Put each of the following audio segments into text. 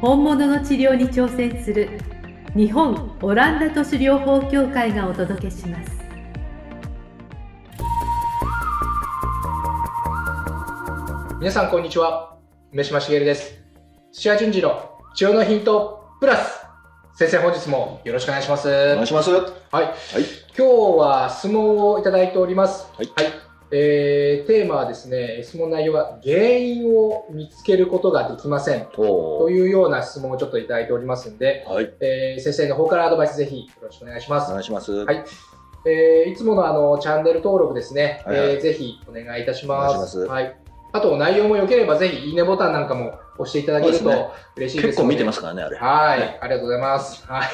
本物の治療に挑戦する日本オランダ都市療法協会がお届けします。皆さんこんにちは。梅島茂です。土屋順次の治療のヒントプラス。先生本日もよろしくお願いします。お願いします。はい。はい。今日は質問をいただいております。はいえーテーマはですね、質問内容は原因を見つけることができませんとおいうような質問をちょっといただいておりますんで、はい。えー先生の方からアドバイスぜひよろしくお願いします。お願いします。はいえーいつものあのチャンネル登録ですね、はいはいえーぜひお願いいたします。いしますはい。あと内容も良ければぜひいいねボタンなんかも押していただけるとそうですね嬉しいですので。結構見てますからね、あれ。はい、はいありがとうございます。はい。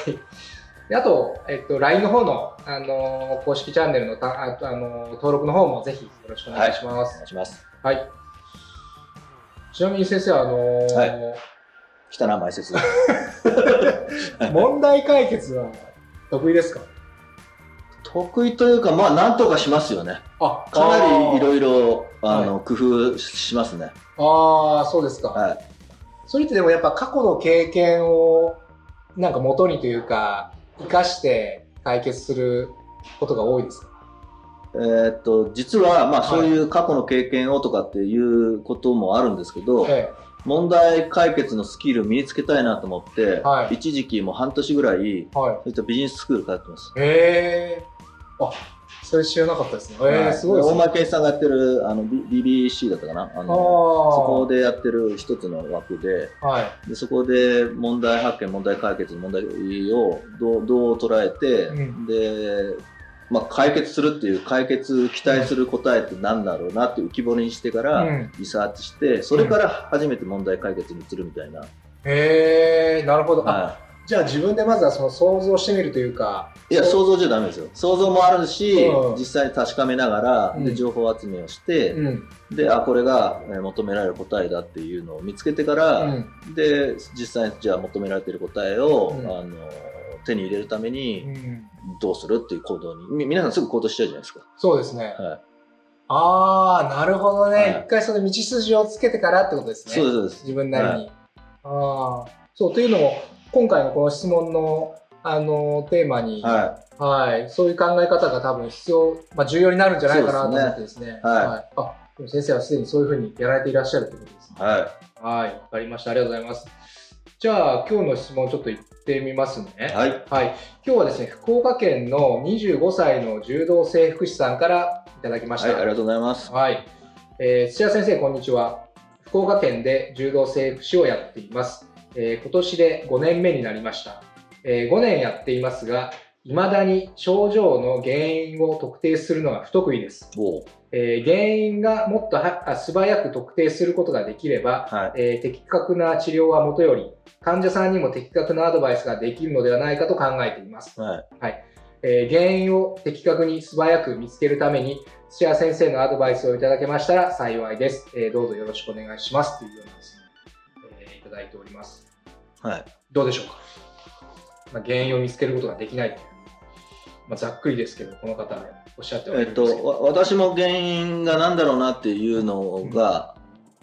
であと、えっと、LINE の方の、あのー公式チャンネルのたああのー登録の方もぜひよろしくお願いしまおす。願いします。はい。ちなみに先生、あのーはい来たな、前説。問題解決は得意ですか？得意というか、まあ、なんとかしますよね。あかなりいいろいろ、あはの、工夫しますね。ああ、そうですか。はい。それってでもやっぱ過去の経験をなんか元にというか、生かして解決することが多いですか？えーっと、実は、まあ、はいそういう過去の経験をとかっていうこともあるんですけど、え問題解決のスキル身につけたいなと思って、はい一時期もう半年ぐらい、え。はい。そういったビジネススクール通ってます。へえ。あ、それ知らなかったですね。へえ、はいすごいですね。大前健一さんがやってる、あの、BBC だったかなああの、そこあ。でやってる一つの枠で、はい。でそこで問題発見、問題解決、問題をどうどう捉えて、うんで、まあ、解決するっていう、解決、期待する答えって何だろうなって浮き彫りにしてから、うんリサーチして、それから初めて問題解決に移るみたいな。へえ、なるほど。あ、はじゃあ自分でまずはその想像してみるというか。い、いや、想像じゃダメですよ。想像もあるし、うん実際に確かめながら、うんで情報集めをして、うん。で、あ、これがえー求められる答えだっていうのを見つけてから、うん。で実際にじゃあ求められている答えを、うんあの手に入れるためうにん。どうするっていう行動にみ皆さんすぐ行動しちゃうじゃないですか。そうですね。はい、ああ、なるほどはね。い一回その道筋をつけてからってことですね。そうですそうです。自分なりに。ああ。そう、というのも、今回のこの質問の、あの、テーマに、ははい、そういう考え方が多分必要、まあ、重要になるんじゃないかなと思ってですね。はいあ、でも先生はすでにそういうふうにやられていらっしゃるということですねい。。ははい、わかりました。ありがとうございます。じゃあ、今日の質問ちょっと言ってみますね。い。はい。はい。今日はですね、福岡県の25歳の柔道整復師さんからいただきました。はい。ありがとうございます。はい。えー土屋先生、こんにちは。福岡県で柔道整復師をやっています。えー今年で5年目になりました。え5年やっていますが、未だに症状の原因を特定するのが不得意です。えー原因がもっとはあ素早く特定することができれば、はい。えー的確な治療はもとより、患者さんにも的確なアドバイスができるのではないかと考えています。はい。えー原因を的確に素早く見つけるために、土屋先生のアドバイスをいただけましたら幸いです。えーどうぞよろしくお願いします。というようなですね、えーいただいております。はい。どうでしょうか、まあ、原因を見つけることができない。まあ、ざっくりですけど、この方はおっしゃってえっと、わ私も原因が何だろうなっていうのが、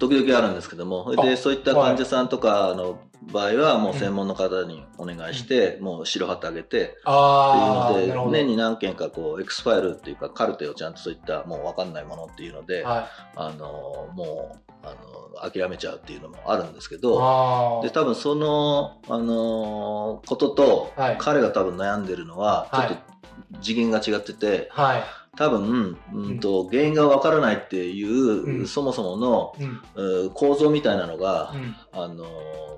時々あるんですけども、それあでそういった患者さんとかの場合は、もう専門の方にお願いして、もう白旗あげて、ああ、っていうので。年に何件かこう、X ファイルっていうか、カルテをちゃんとそういったもう分かんないものっていうので、はい、あの、もう、あの、諦めちゃうっていうのもあるんですけど、で、多分その、あのことと、はい。彼が多分悩んでるのは、ちょはいっと次元が違ってて、はい。多分、うんと、原因がわからないっていう、うんそもそもの、うん。う構造みたいなのがう、ん。あの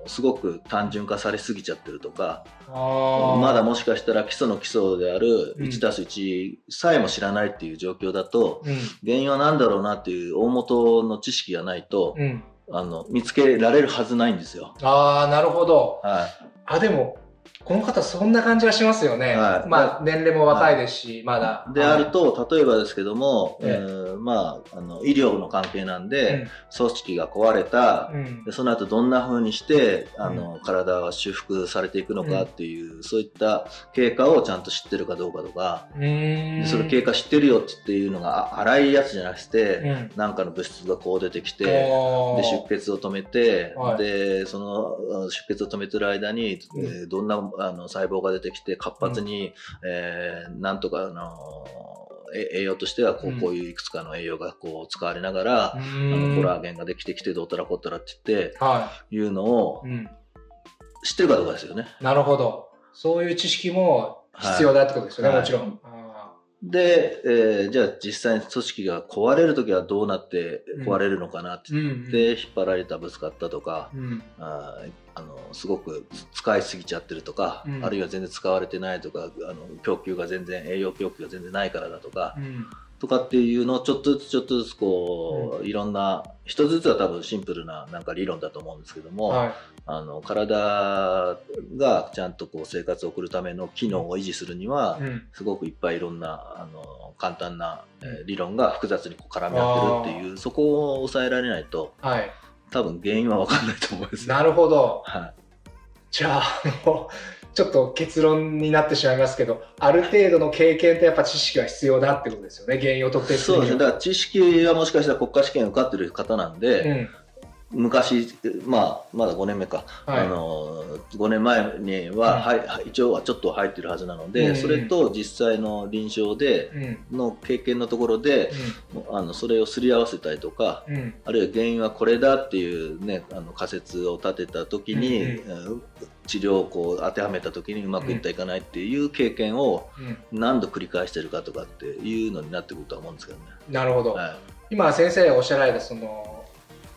すごく単純化されすぎちゃってるとか、まだもしかしたら基礎の基礎であるうん1たす1さえも知らないっていう状況だと、うん。原因は何だろうなっていう大元の知識がないと、うん。あの見つけられるはずないんですよ。ああ、なるほど。はい、あ、でも、この方そんな感じがしますよね。はい。まあ、年齢も若いですし、まだ。であると、例えばですけども、えまあ、あの医療の関係なんで、うん。組織が壊れた、その後どんな風にしてあの、体が修復されていくのかっていう、そういった経過をちゃんと知ってるかどうかとか、それ経過知ってるよっていうのがあ荒いやつじゃなくて、うん。なんかの物質がこう出てきて、で出血を止めて、はい。でそのあ出血を止めてる間に、どんなあの細胞が出てきて活発に、えーなんとかあのえ栄養としてはこう,、うんこういういくつかの栄養がこう使われながら、うあのコラーゲンができてきてどうたらこうたらって言ってはいうのをい。うん。知ってるかどうかですよね。なるほど。そういう知識も必要だってことですよね、はいもちろん。あで、えーじゃあ実際に組織が壊れるときはどうなって壊れるのかなってー言って、うん引っ張られたぶつかったとか、うん。あーあのすごく使いすぎちゃってるとか、うんあるいは全然使われてないとかあの供給が全然栄養供給が全然ないからだとか、うん。とかっていうのをちょっとずつちょっとずつこう、いろんな一つずつは多分シンプルななんか理論だと思うんですけども、はい。あの体がちゃんとこう生活を送るための機能を維持するには、うん。すごくいっぱいいろんなあの簡単な、えー理論が複雑にこう絡み合ってるっていうそこを抑えられないとはい。多分原因は分かんないと思うんですよ。なるほど。はいじゃあ、ちょっと結論になってしまいますけど、ある程度の経験とやっぱ知識は必要だってことですよね、原因を特定するそうですね。だから知識はもしかしたら国家試験受かってる方なんで、うん。昔、まあ、まだ5年目か、はいあの、5年前には、うんはいはい一応はちょっと入ってるはずなので、うんそれと実際の臨床で、うん。の経験のところで、あのそれをすり合わせたりとか、うん。うん。あるいは原因はこれだっていうね、あの仮説を立てた時に、うんうん治療をこう当てはめた時にうまくいったいかないっていう経験をうん。何度繰り返してるかとかっていうのになってくるとは思うんですけどね。なるほど。はい今先生がおっしゃられたその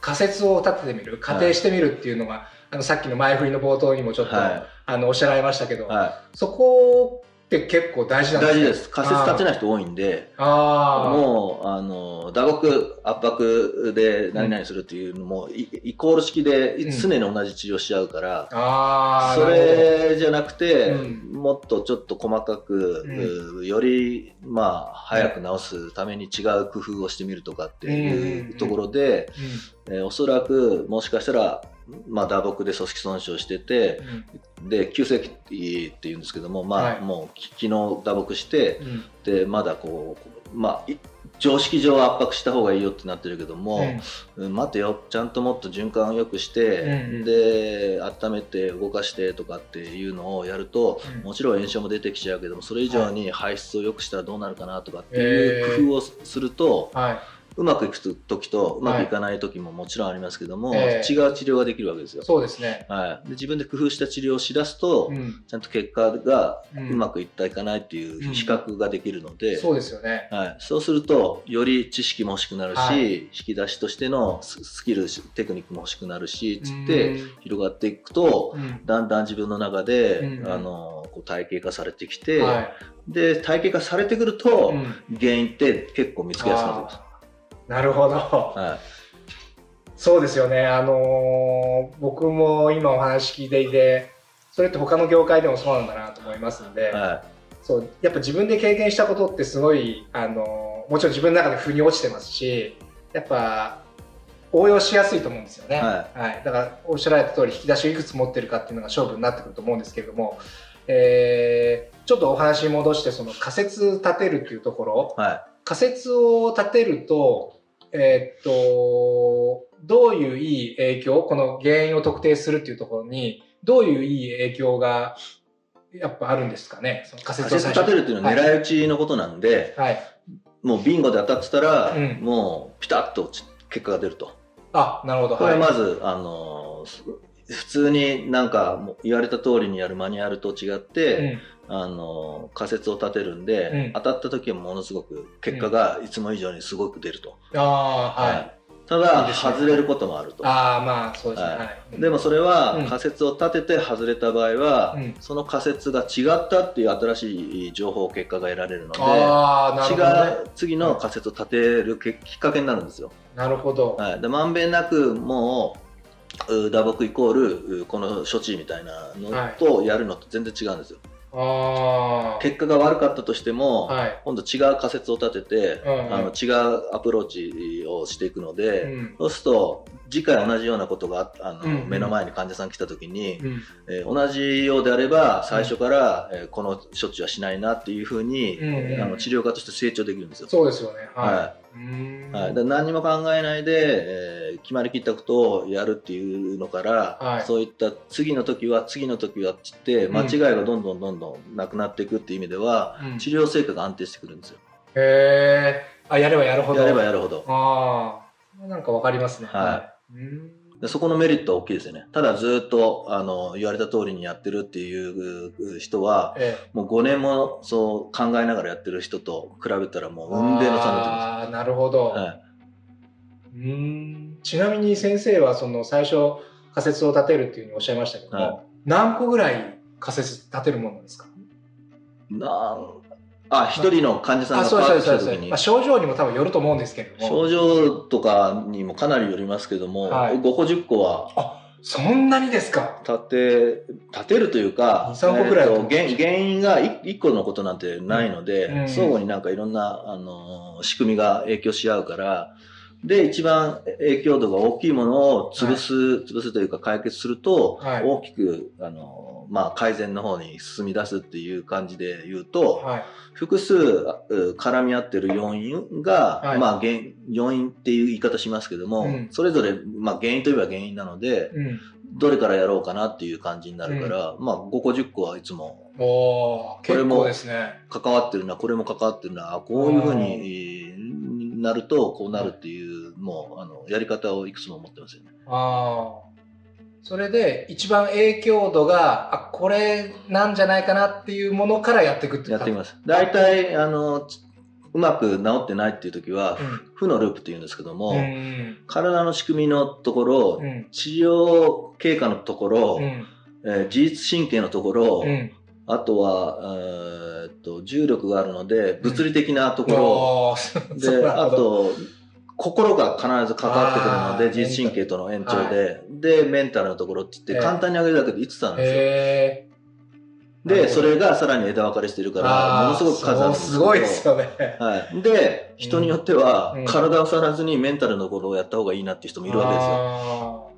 仮説を立ててみる仮定してみるっていうのが、あのさっきの前振りの冒頭にもちょっと、はあのおっしゃられましたけど、い。はそこって結構大事い、なんですね。大事です。仮説立てない人多いんで、あー。もう、あの、打撲、圧迫で何々するっていうのも、イイコール式でうん。常に同じ治療しちゃうから、そあーなるれじゃなくて、うん。もっとちょっと細かく、ううより、まあ、早く治すために違う工夫をしてみるとかっていうところで、えーおそらくもしかしたら、まあ、打撲で組織損傷してて、で、急性期っていうんですけども、まあ、はい。もう、き昨日打撲して、うん。うんで、まだこう、まあ、い常識上圧迫した方がいいよってなってるけども、うん。待てよ、ちゃんともっと循環を良くして、うんうんで、温めて動かしてとかっていうのをやると、うん。もちろん炎症も出てきちゃうけども、それ以上に排出を良くしたらどうなるかなとかっていう工夫をすると、はうまくいく時とうまくいかない時ももちろんありますけども、えー違う治療ができるわけですよ。い。。そうですね。はい、で自分で工夫した治療をしだすと、うん。ちゃんと結果がううんまくいったいかないっていう比較ができるので、そうですよね。はい、そうするとより知識も欲しくなるし、はい。引き出しとしてのススキルテクニックも欲しくなるしつっうてん。広がっていくとうん。だんだん自分の中で、うん。あのこう体系化されてきて、はい。で体系化されてくると、うん。原因って結構見つけやすくなってきます。なるほど。はそうですよね。あのー僕も今お話聞いていて、それって他の業界でもそうなんだなと思いますので、い。はそう、やっぱ自分で経験したことってすごい、あのーもちろん自分の中で腑に落ちてますし、やっぱ、応用しやすいと思うんですよね。はだから、おっしゃられた通り、引き出しをいくつ持ってるかっていうのが勝負になってくると思うんですけれども、えーちょっとお話に戻して、その仮説立てるっていうところ、い。は仮説を立てると、えーっと、どういういい影響、この原因を特定するっていうところに、どういういい影響が、やっぱあるんですかね、その仮い、説を仮説立てるっていうのははい狙い撃ちのことなんで、はい。もうビンゴで当たってたら、うんもうピタッとち結果が出ると。あ、なるほど。これははいまず、あの普通になんか言われた通りにやるマニュアルと違って、あの仮説を立てるんで、うん当たった時はものすごく結果がいつも以上にすごく出ると。うん、ああ、はい。ただいいですね外れることもあるとああ、まあ、そうですね。はいはい。でもそれはうん仮説を立てて外れた場合は、うんその仮説が違ったっていう新しい情報結果が得られるので。違う次の仮説を立てるけきっかけになるんですよ。なるほど。はい、でまんべんなくもうう打撲イコールうこの処置みたいなのとやるのと全然違うんですよ。ああ。結果が悪かったとしても、はい。今度違う仮説を立てて、うんうんあの違うアプローチをしていくので、うんそうすると次回同じようなことがあの、うんうん目の前に患者さん来た時に、うんえー同じようであれば最初から、えーこの処置はしないなっていうふうに、うんうんあの治療家として成長できるんですよ。そうですよね。ははい。はい、だ何にも考えないで、えー決まりきったことをやるっていうのから、はいそういった次の時は次の時はって言ってうん間違いがどんどんどんどんなくなっていくっていう意味では、うん治療成果が安定してくるんですよ。へえ。あ、やればやるほど。やればやるほど。ああ。なんかわかりますね。。はいうーんでそこのメリットは大きいですよね。ただずっとあの言われた通りにやってるっていう人は、えもう5年もそう考えながらやってる人と比べたらもう運命の差になってああ、なるほど。ます。はい、うーんちなみに先生はその最初仮説を立てるっていうふうにおっしゃいましたけども、はい何個ぐらい仮説立てるものですか？なんあ一人の患者さんあ、がそうパーですそうですそうです、ッと来た時に。まあ、症状にも多分よると思うんですけれども。症状とかにもかなりよりますけども、はい。5個10個は。そんなにですか？立て立てるというか2 3個ぐらいえーと原原因が 1, 個のことなんてないので、うん。相互になんかいろんな、あのー仕組みが影響し合うからで一番影響度が大きいものを潰す、潰すというか解決すると、はい。大きく、あのーまあ、改善の方に進み出すっていう感じで言うと、はい。複数う絡み合ってる要因が、はい。まあ原要因っていう言い方しますけども、うん。それぞれ、まあ、原因といえば原因なのでうん。どれからやろうかなっていう感じになるから、まあ5個10個はいつもおこれも構ですね。関わってるなこれも関わってるなあこういうふうにえーなるとこうなるっていうもうあのやり方をいくつも持ってますよね。ああそれで一番影響度があこれなんじゃないかなっていうものからやっていくってやってみます。す。大体あのつうまく治ってないっていう時は、うん。負のループっていうんですけども、うん。体の仕組みのところ、うん。治療経過のところ、うん。えー自律神経のところ、うんあとは、えーっと重力があるので物理的なところ、そうであと心が必ず関わってくるので自律神経との延長で、でメンタルのところって言って、ええ簡単に挙げるだけで5つあるんですよ。でそれがさらに枝分かれしてるからものすごく数あるんですごいですよね。はい、で人によっては、うん。体を触らずにメンタルのことをやった方がいいなっていう人もいるわけですよ。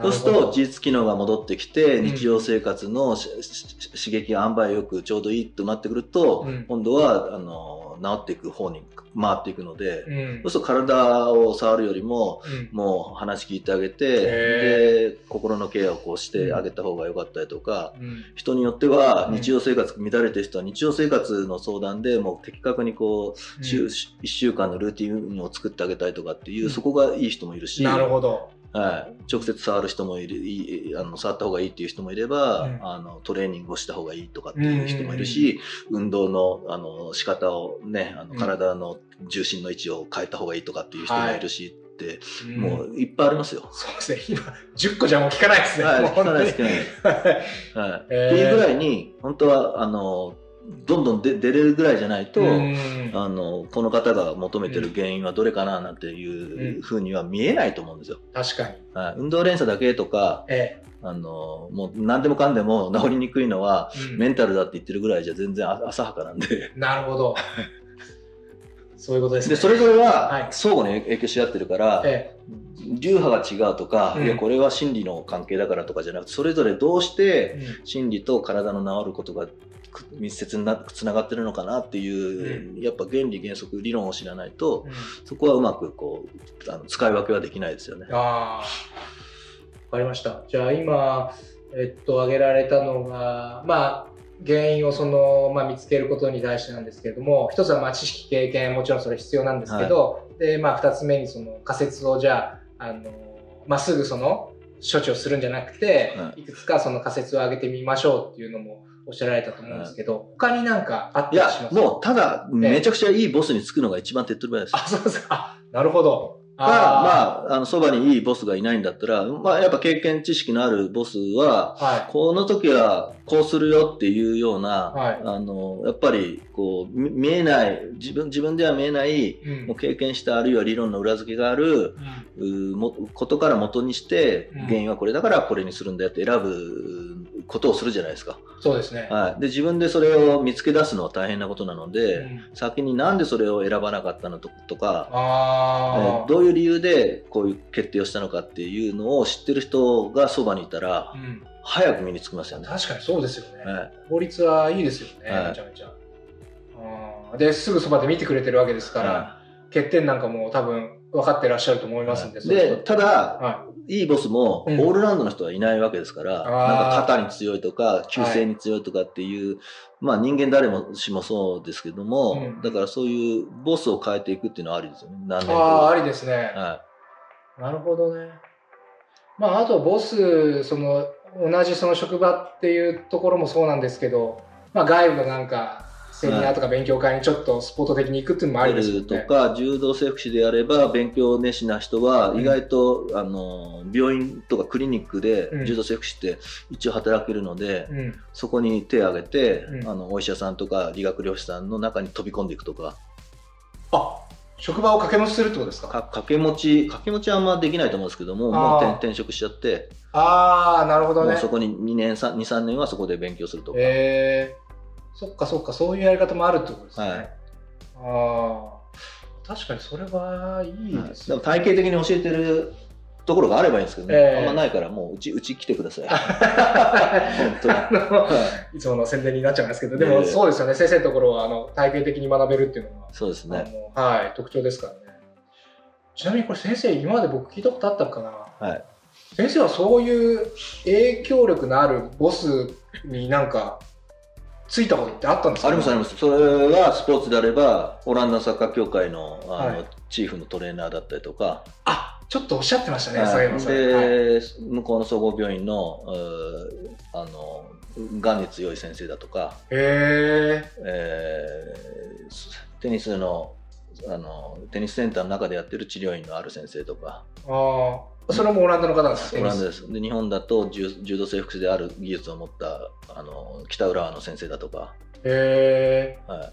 そうすると自律機能が戻ってきてうん。日常生活のしし刺激が塩梅よくちょうどいいとなってくると、うん。今度はあの治っていく方に回っていくので、うん。そうすると体を触るよりもうん。もう話聞いてあげてへで心のケアをこうしてあげた方が良かったりとか、うん。人によってはうん。日常生活乱れてる人は日常生活の相談でもう的確にこう、週1週間のルーティンを作ってあげたいとかっていう、うん。そこがいい人もいるし。なるほど。はい、直接触る人もいるいいあの触った方がいいっていう人もいれば、うん。あのトレーニングをした方がいいとかっていう人もいるし、運動のあの仕方をねあのうん。体の重心の位置を変えた方がいいとかっていう人もいるしって、うんもういっぱいありますよ。そうですね。今、10個じゃもう聞かないですね。はい、聞かないです聞本かないはい。えー。っていうぐらいに本当はあのどんどんで出れるぐらいじゃないと、うんあのこの方が求めてる原因はどれかななんていうふうには見えないと思うんですよ。確かに。はい、運動連鎖だけとかえあのもう何でもかんでも 治りにくいのはメンタルだって言ってるぐらいじゃ全然あ浅はかなんでなるほど。そういうことですね。でそれぞれははい。相互に影響し合ってるから、え流派が違うとか、うん。いやこれは心理の関係だからとかじゃなくてそれぞれどうして心理と体の治ることがく密接になつながってるのかなっていう、やっぱ原理原則理論を知らないとうん。そこはうまくこうあの使い分けはできないですよね。ああ、わかりました。じゃあ今、えっと、挙げられたのが、まあ、原因をその、まあ、見つけることに対してなんですけれども、一つはまあ知識、経験、もちろんそれ必要なんですけど、で、まあ、二つ目にその仮説をじゃあ、あの、まあ、すぐその処置をするんじゃなくて、、はいくつかその仮説を挙げてみましょうっていうのもおっしゃられたと思うんですけど、他になんかあっいやたりしますもうただめちゃくちゃいいボスにつくのが一番手っ取り早いです。あ、そうですか。あ、なるほど。が、まあ、あの、そばにいいボスがいないんだったら、まあ、やっぱ経験知識のあるボスは、はこの時はこうするよっていうような、はい。あの、やっぱり、こう、み見えない、自分、自分では見えない、い。うん。もう経験したあるいは理論の裏付けがあるうーもことから元にしてうん。原因はこれだからこれにするんだよって選ぶことをするじゃないですか、そうですね。はい、で自分でそれを見つけ出すのは大変なことなので、うん先になんでそれを選ばなかったのととか、えあーどういう理由でこういう決定をしたのかっていうのを知ってる人がそばにいたらあ、うん。早く身につきますよね。確かにそうですよね。はい法律はいいですよね、はいめちゃめちゃ。ですぐそばで見てくれてるわけですから、は欠点なんかも多分分かってらっしゃると思いますんで、そういでただ、はい。いボスもオうん。ールラウンドの人はいないわけですから、あー。なんか肩に強いとか、急性に強いとかっていう、まあ人間誰もしもそうですけども、うん。だからそういうボスを変えていくっていうのはありですよね。何年い、ああ、あかりですね。はなるほどね。まあ、あと、ボス、その、同じその職場っていうところもそうなんですけど、まあ、外部のなんか、セミナーとか勉強会にちょっとスポット的に行くっていうのもあい。りですよね。とか、柔道整復師であれば、勉強熱心な人は、意外と、あの、病院とかクリニックでうん柔道整復師って一応働けるので、うん。そこに手を挙げて、うんあの、お医者さんとか理学療師さんの中に飛び込んでいくとか、あ、職場を掛け持ちするってことですか？か掛け持ち、掛け持ちはあんまできないと思うんですけども、もう転転職しちゃって、ああ、なるほどね。そこに2年、3 2、3年はそこで勉強するとか。えー、そっかそっか、そういうやり方もあるってことですね。はい。ああ、確かにそれはいいはい。ですでも体系的に教えてるところがあればいいんですけどね、ええ。あんまないからもううちうち来てください。本当いつもの宣伝になっちゃいますけど、でもええ。そうですよね、先生のところはあの体系的に学べるっていうのが、そうですね。はい、特徴ですからね。ちなみにこれ先生、今まで僕聞いたことあったかな。はい。先生はそういう影響力のあるボスになんか、ついたことってあったんですか？ありますあります。それはスポーツであれば、オランダサッカー協会のあの、はいチーフのトレーナーだったりとか、あ、ちょっとおっしゃってましたね、はいそういえばそれ。はいで、向こうの総合病院の、あの、がんに強い先生だとか、へえ。えーテニスの、あの、テニスセンターの中でやってる治療院のある先生とか、ああ、それもオランダの方ですか？オランダです。で、日本だと柔柔道整復師である技術を持った、あの、北浦和の先生だとか、へえ。は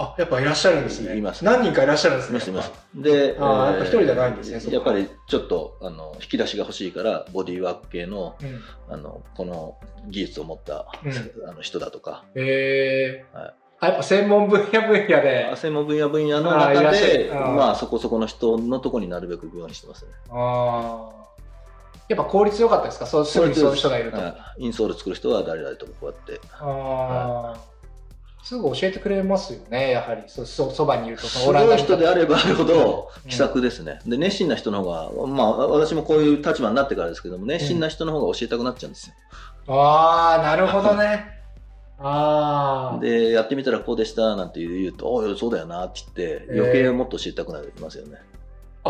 あ、やっぱいらっしゃるんですね。います何人かいらっしゃるんですい。いね。ますいます。で、あーえーやっぱ一人じゃないんですねやっぱりちょっと、あの、引き出しが欲しいから、ボディーワーク系の、うんあの、この技術を持った、うんあの人だとか、へえ。はいあ、やっぱ専門分野分野で。専門分野分野の中で、るあーまあ、そこそこの人のとこになるべく行くようにしてますね。ああ。やっぱ効率良かったですか？そうすぐにそういう人がいると。インソール作る人は誰々とこうやって。あー。すぐ教えてくれますよね、やはり。そそそばにいると。すごい人であればあるほどうん気さくですね。で、熱心な人の方が、まあ、私もこういう立場になってからですけども、熱心な人の方が教えたくなっちゃうんですよ。ああ、なるほどね。ああ。で、やってみたらこうでしたなんて言うと、おい、そうだよなって言って、えー余計もっと知りたくなりますよね。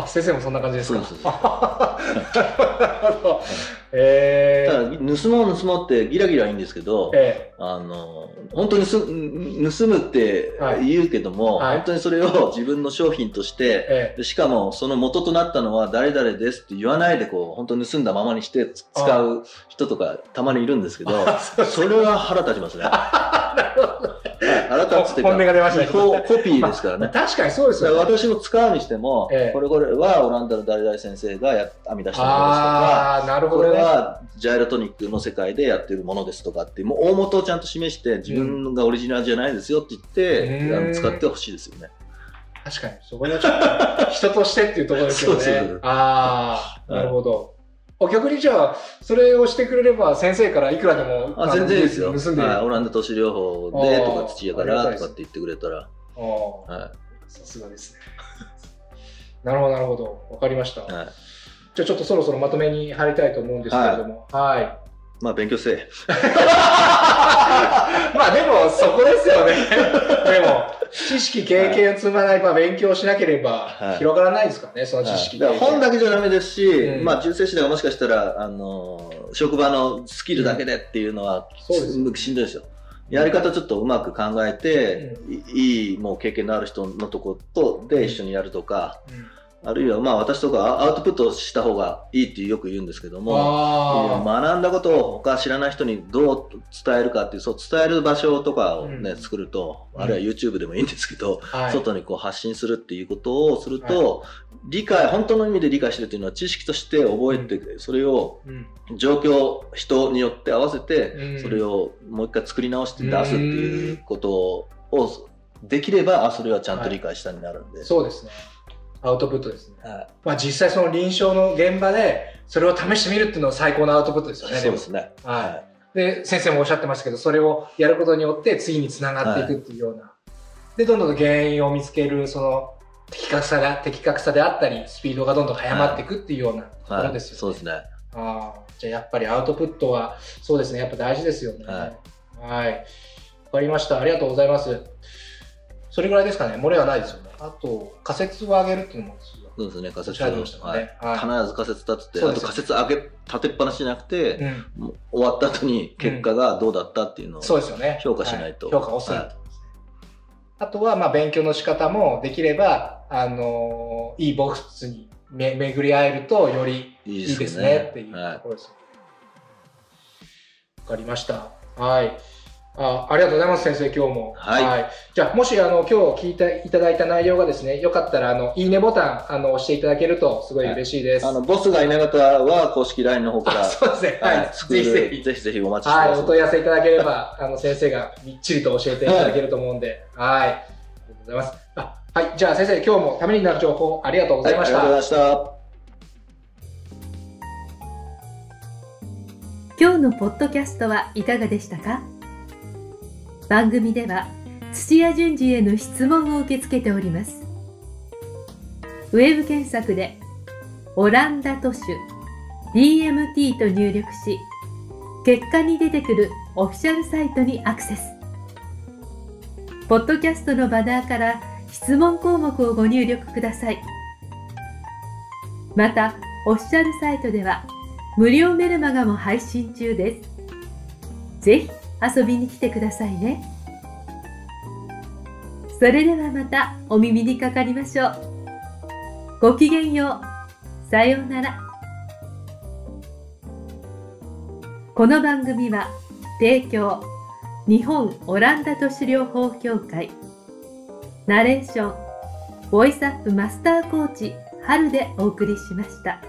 あ、先生もそんな感じですか？そうそう。えたー、だ、盗もう盗もうってギラギラいいんですけど、えあの、本当にす盗むって言うけども、はい。本当にそれを自分の商品としー、て、えでしかもその元となったのは誰々ですって言わないでこう本当に盗んだままにしてつ使う人とかたまにいるんですけどー。それは腹立ちますね。は い腹立つっていうか本音が出ましたコピーですからね。確かにそうですよね。私も使うにしても、ええこれこれはオランダの誰々先生がや編み出したものですとか、ああ、なるほこどね。れはジャイロトニックの世界でやってるものですとかってもう大元をちゃんと示して、自分がオリジナルじゃないですよって言って、うんあの使ってほしいですよね。確かに、そこにはちょっと人としてっていうところですよね。そうそうそうああ、なるほど。お逆にじゃあ、それをしてくれれば先生からいくらでもあ全然いいですよ。盗んではい、オランダ都市療法でとか土屋からとかって言ってくれたら、ああはさすがですね。なるほど、なるほど。わかりました。い。はい。じゃあちょっとそろそろまとめに入りたいと思うんですけれども。はい。まあ勉強せえ。まあでも、そこですよね。でも、知識、経験を積まない、まあ勉強しなければはい広がらないですからね、その知識。はいだから本だけじゃダメですし、うんまあ中世史ではもしかしたら、あのー職場のスキルだけでっていうのは、そうですよしんどいですよ。やり方ちょっとうまく考えて、いいいもう経験のある人のとことで一緒にやるとか、うんあるいはまあ私とかアウトプットした方がいいってよく言うんですけども、あ学んだことを他知らない人にどう伝えるかっていう、そう伝える場所とかをね、うん。作ると、うんあるいは YouTube でもいいんですけど、外にこう発信するっていうことをすると、理解、本当の意味で理解してるっていうのは知識として覚えて、それをうん。状況、人によって合わせて、うん。それをもう一回作り直して出すっていうことをできれば、あ、それはちゃんと理解したになるんで。そうですね。アウトプットですね。はいまあ実際その臨床の現場でそれを試してみるっていうのは最高のアウトプットですよね。そうですね。もはい。で、先生もおっしゃってましたけど、それをやることによって次につながっていくっていうような。で、どんどん原因を見つける、その、的確さが、的確さであったり、スピードがどんどん速まっていくっていうようなとこはいろですよね。そうですね。ああ、じゃあやっぱりアウトプットは、そうですね、やっぱ大事ですよね。はい。はい。わかりました。ありがとうございます。それぐらいですかね。漏れはないですよね。あと、仮説を上げるっていうのも、そうですね、仮説おっしゃってましたもんね。はい。はい。必ず仮説立てて、そうです。よあと仮説上げ、立てっぱなしじゃなくて、うん。終わった後に結果がどうだったっていうのを、そうですよね。評価しないと。は評価をする、はい。あとは、まあ、勉強の仕方もできれば、あのーいいボックスにめ巡り合えると、よりいいいですねねっていうはいところです。わ、かりました。はい。あありがとうございます、先生、今日も。はいじゃあ、もし、あの、今日聞いていただいた内容がですね、よかったら、あの、いいねボタン、あの、押していただけると、すごい嬉しいです。あの、ボスがいなかったらは公式 LINE の方かあら、そうですね。ははいぜひぜひ。ぜひぜひお待ちしてはい、ます。お問い合わせいただければ、あの、先生がみっちりと教えていただけると思うんで、はい。ありがとうございます。あはい、じゃあ先生、今日もためになる情報ありがとうございました。はいありがとうございました。今日のポッドキャストはいかがでしたか？番組では土屋順次への質問を受け付けております。ウェブ検索で「オランダ都市 DMT」と入力し結果に出てくるオフィシャルサイトにアクセス。ポッドキャストのバナーから質問項目をご入力ください。またオフィシャルサイトでは無料メルマガも配信中です。ぜひ遊びに来てくださいね。それではまたお耳にかかりましょう。ごきげんよう。さようなら。この番組は提供日本オランダ都市療法協会ナレーションボイスアップマスターコーチ春でお送りしました。